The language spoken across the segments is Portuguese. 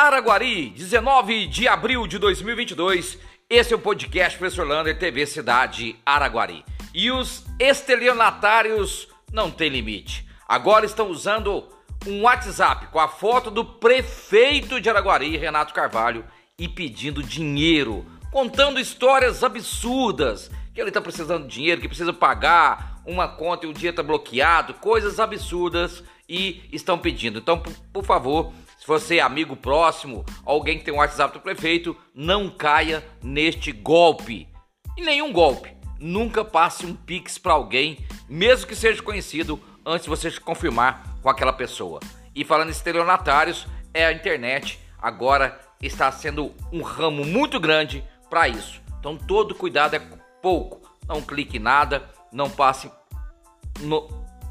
Araguari, 19 de abril de 2022. Esse é o podcast Professor Lander TV Cidade Araguari. E os estelionatários não têm limite. Agora estão usando um WhatsApp com a foto do prefeito de Araguari, Renato Carvalho, e pedindo dinheiro, contando histórias absurdas, que ele está precisando de dinheiro, que precisa pagar uma conta e o dia está bloqueado, coisas absurdas e estão pedindo. Então, por, por favor, se você é amigo próximo, alguém que tem um WhatsApp do prefeito, não caia neste golpe. E nenhum golpe. Nunca passe um pix para alguém, mesmo que seja conhecido, antes de você se confirmar com aquela pessoa. E falando em estelionatários, é a internet agora está sendo um ramo muito grande para isso. Então todo cuidado é pouco. Não clique em nada, não passe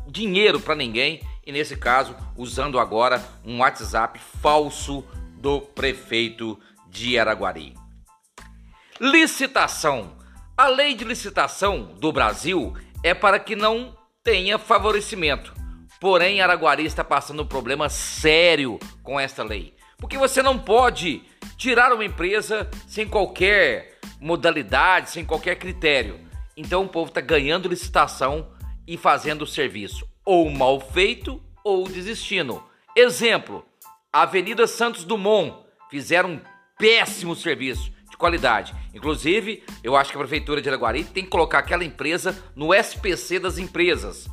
dinheiro para ninguém e nesse caso usando agora um WhatsApp falso do prefeito de Araguari. Licitação. A lei de licitação do Brasil é para que não tenha favorecimento. Porém, Araguari está passando um problema sério com esta lei. Porque você não pode tirar uma empresa sem qualquer modalidade, sem qualquer critério. Então o povo está ganhando licitação e fazendo o serviço ou mal feito ou desistindo. Exemplo: Avenida Santos Dumont fizeram um péssimo serviço de qualidade. Inclusive, eu acho que a prefeitura de Araguari tem que colocar aquela empresa no SPC das empresas.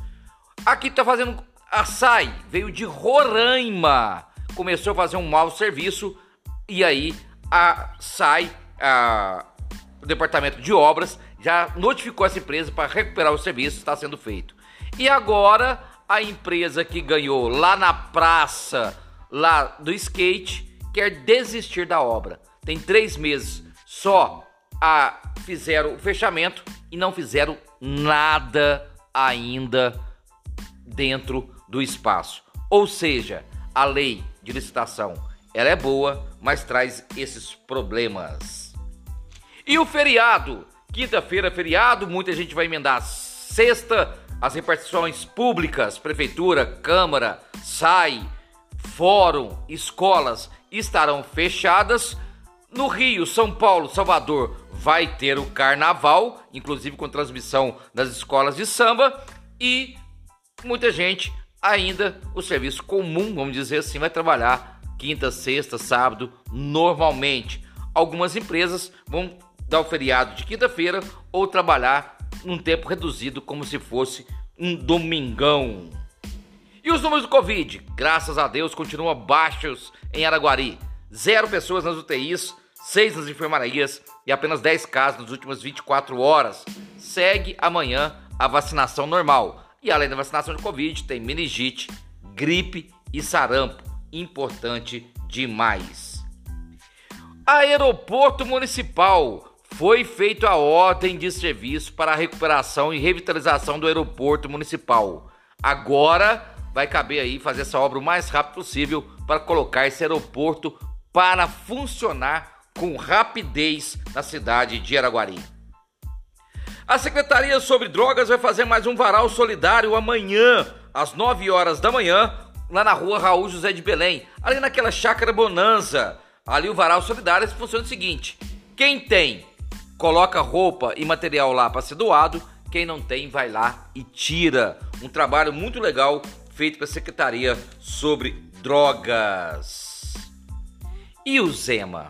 Aqui está fazendo a SAI, veio de Roraima, começou a fazer um mau serviço e aí a SAI, a, o departamento de obras, já notificou essa empresa para recuperar o serviço, está sendo feito. E agora a empresa que ganhou lá na praça, lá do skate, quer desistir da obra. Tem três meses só a fizeram o fechamento e não fizeram nada ainda dentro do espaço. Ou seja, a lei de licitação ela é boa, mas traz esses problemas. E o feriado? Quinta-feira, feriado, muita gente vai emendar sexta as repartições públicas, prefeitura, câmara, SAI, fórum, escolas estarão fechadas. No Rio, São Paulo, Salvador vai ter o carnaval, inclusive com transmissão das escolas de samba e muita gente ainda o serviço comum, vamos dizer assim, vai trabalhar quinta, sexta, sábado normalmente. Algumas empresas vão dar o feriado de quinta-feira ou trabalhar num tempo reduzido, como se fosse um domingão. E os números do Covid, graças a Deus, continuam baixos em Araguari. Zero pessoas nas UTIs, seis nas enfermarias e apenas 10 casos nas últimas 24 horas. Segue amanhã a vacinação normal. E além da vacinação de Covid, tem meningite, gripe e sarampo. Importante demais. Aeroporto Municipal foi feita a ordem de serviço para a recuperação e revitalização do aeroporto municipal. Agora vai caber aí fazer essa obra o mais rápido possível para colocar esse aeroporto para funcionar com rapidez na cidade de Araguari. A Secretaria sobre Drogas vai fazer mais um varal solidário amanhã, às 9 horas da manhã, lá na rua Raul José de Belém, ali naquela chácara Bonanza. Ali o varal solidário funciona o seguinte: quem tem coloca roupa e material lá para ser doado. Quem não tem, vai lá e tira. Um trabalho muito legal feito pela Secretaria sobre Drogas. E o Zema?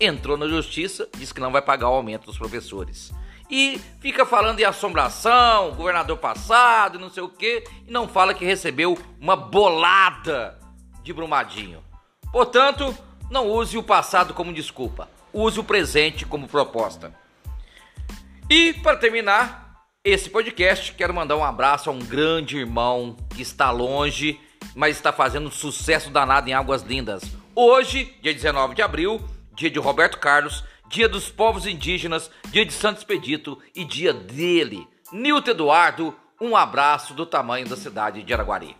Entrou na justiça, disse que não vai pagar o aumento dos professores. E fica falando em assombração, governador passado, não sei o que, e não fala que recebeu uma bolada de Brumadinho. Portanto, não use o passado como desculpa use o presente como proposta. E para terminar esse podcast, quero mandar um abraço a um grande irmão que está longe, mas está fazendo sucesso danado em Águas Lindas. Hoje, dia 19 de abril, dia de Roberto Carlos, dia dos povos indígenas, dia de Santo Expedito e dia dele, Nilton Eduardo. Um abraço do tamanho da cidade de Araguari.